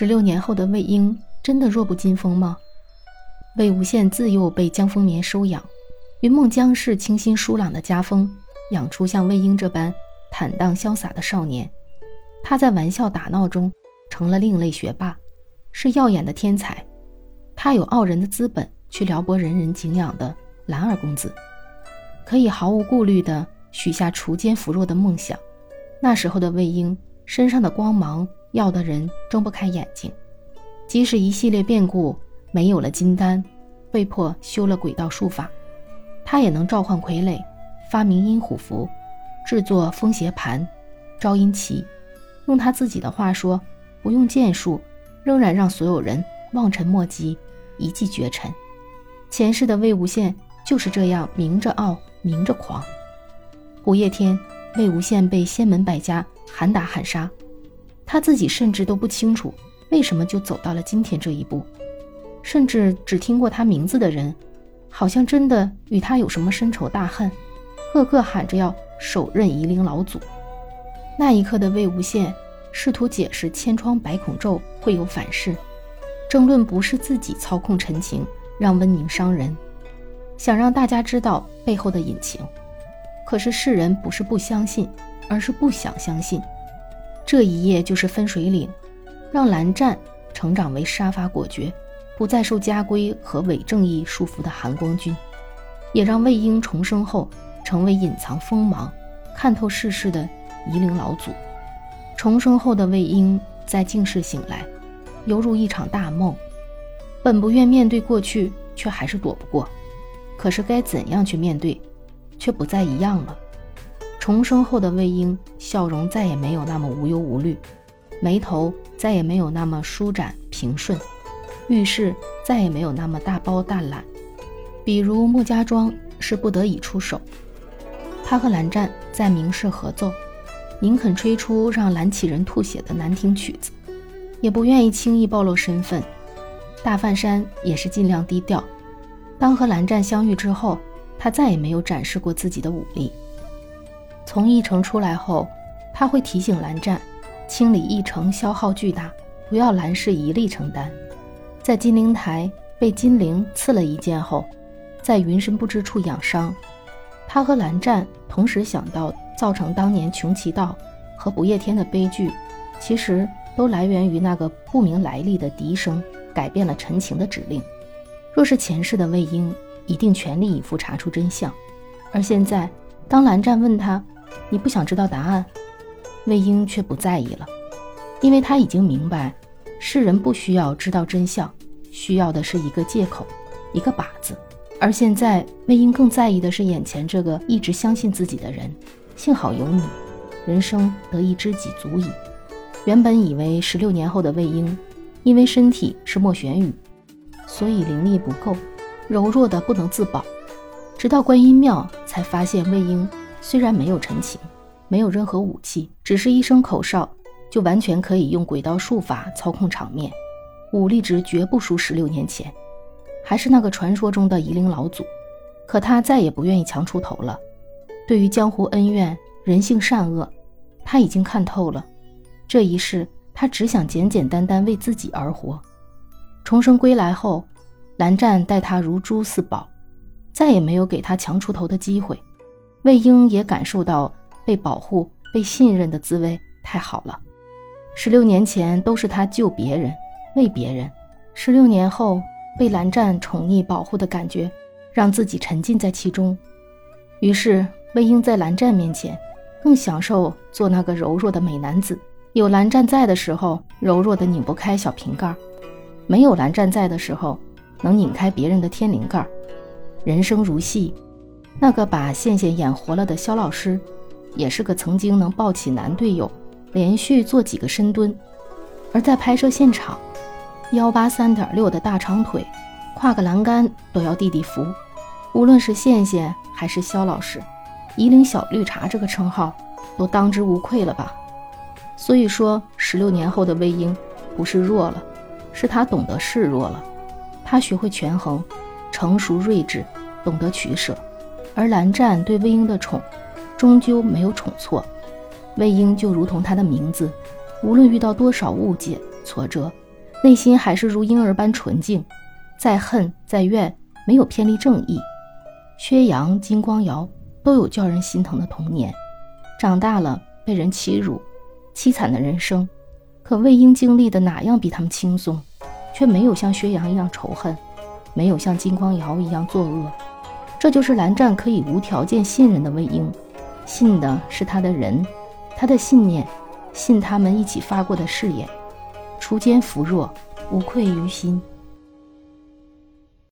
十六年后的魏婴真的弱不禁风吗？魏无羡自幼被江丰眠收养，云梦江氏清新疏朗的家风，养出像魏婴这般坦荡潇洒的少年。他在玩笑打闹中成了另类学霸，是耀眼的天才。他有傲人的资本去撩拨人人敬仰的兰儿公子，可以毫无顾虑地许下锄奸扶弱的梦想。那时候的魏婴身上的光芒。要的人睁不开眼睛，即使一系列变故没有了金丹，被迫修了鬼道术法，他也能召唤傀儡，发明阴虎符，制作风邪盘、招阴旗。用他自己的话说，不用剑术，仍然让所有人望尘莫及，一骑绝尘。前世的魏无羡就是这样明着傲，明着狂。五夜天，魏无羡被仙门百家喊打喊杀。他自己甚至都不清楚为什么就走到了今天这一步，甚至只听过他名字的人，好像真的与他有什么深仇大恨，个个喊着要手刃夷陵老祖。那一刻的魏无羡试图解释千疮百孔咒会有反噬，争论不是自己操控陈情让温宁伤人，想让大家知道背后的隐情。可是世人不是不相信，而是不想相信。这一夜就是分水岭，让蓝湛成长为杀伐果决、不再受家规和伪正义束缚的寒光君，也让魏婴重生后成为隐藏锋芒、看透世事的夷陵老祖。重生后的魏婴在静室醒来，犹如一场大梦，本不愿面对过去，却还是躲不过。可是该怎样去面对，却不再一样了。重生后的魏婴，笑容再也没有那么无忧无虑，眉头再也没有那么舒展平顺，遇事再也没有那么大包大揽。比如穆家庄是不得已出手，他和蓝湛在明示合奏，宁肯吹出让蓝启人吐血的难听曲子，也不愿意轻易暴露身份。大范山也是尽量低调。当和蓝湛相遇之后，他再也没有展示过自己的武力。从驿城出来后，他会提醒蓝湛，清理驿城消耗巨大，不要蓝氏一力承担。在金陵台被金陵刺了一剑后，在云深不知处养伤。他和蓝湛同时想到，造成当年穷奇道和不夜天的悲剧，其实都来源于那个不明来历的笛声改变了陈情的指令。若是前世的魏婴，一定全力以赴查出真相。而现在，当蓝湛问他。你不想知道答案，魏婴却不在意了，因为他已经明白，世人不需要知道真相，需要的是一个借口，一个靶子。而现在，魏婴更在意的是眼前这个一直相信自己的人。幸好有你，人生得一知己足矣。原本以为十六年后的魏婴，因为身体是莫玄羽，所以灵力不够，柔弱的不能自保。直到观音庙，才发现魏婴。虽然没有陈情，没有任何武器，只是一声口哨，就完全可以用鬼道术法操控场面，武力值绝不输十六年前，还是那个传说中的夷陵老祖。可他再也不愿意强出头了。对于江湖恩怨、人性善恶，他已经看透了。这一世，他只想简简单单为自己而活。重生归来后，蓝湛待他如珠似宝，再也没有给他强出头的机会。魏婴也感受到被保护、被信任的滋味，太好了。十六年前都是他救别人、为别人，十六年后被蓝湛宠溺保护的感觉，让自己沉浸在其中。于是，魏婴在蓝湛面前更享受做那个柔弱的美男子。有蓝湛在的时候，柔弱的拧不开小瓶盖；没有蓝湛在的时候，能拧开别人的天灵盖。人生如戏。那个把羡羡演活了的肖老师，也是个曾经能抱起男队友，连续做几个深蹲；而在拍摄现场，幺八三点六的大长腿，跨个栏杆都要弟弟扶。无论是羡羡还是肖老师，夷陵小绿茶这个称号都当之无愧了吧？所以说，十六年后的魏婴不是弱了，是他懂得示弱了，他学会权衡，成熟睿智，懂得取舍。而蓝湛对魏婴的宠，终究没有宠错。魏婴就如同他的名字，无论遇到多少误解、挫折，内心还是如婴儿般纯净，再恨再怨，没有偏离正义。薛洋、金光瑶都有叫人心疼的童年，长大了被人欺辱，凄惨的人生。可魏婴经历的哪样比他们轻松？却没有像薛洋一样仇恨，没有像金光瑶一样作恶。这就是蓝湛可以无条件信任的魏婴，信的是他的人，他的信念，信他们一起发过的誓言。锄奸扶弱，无愧于心。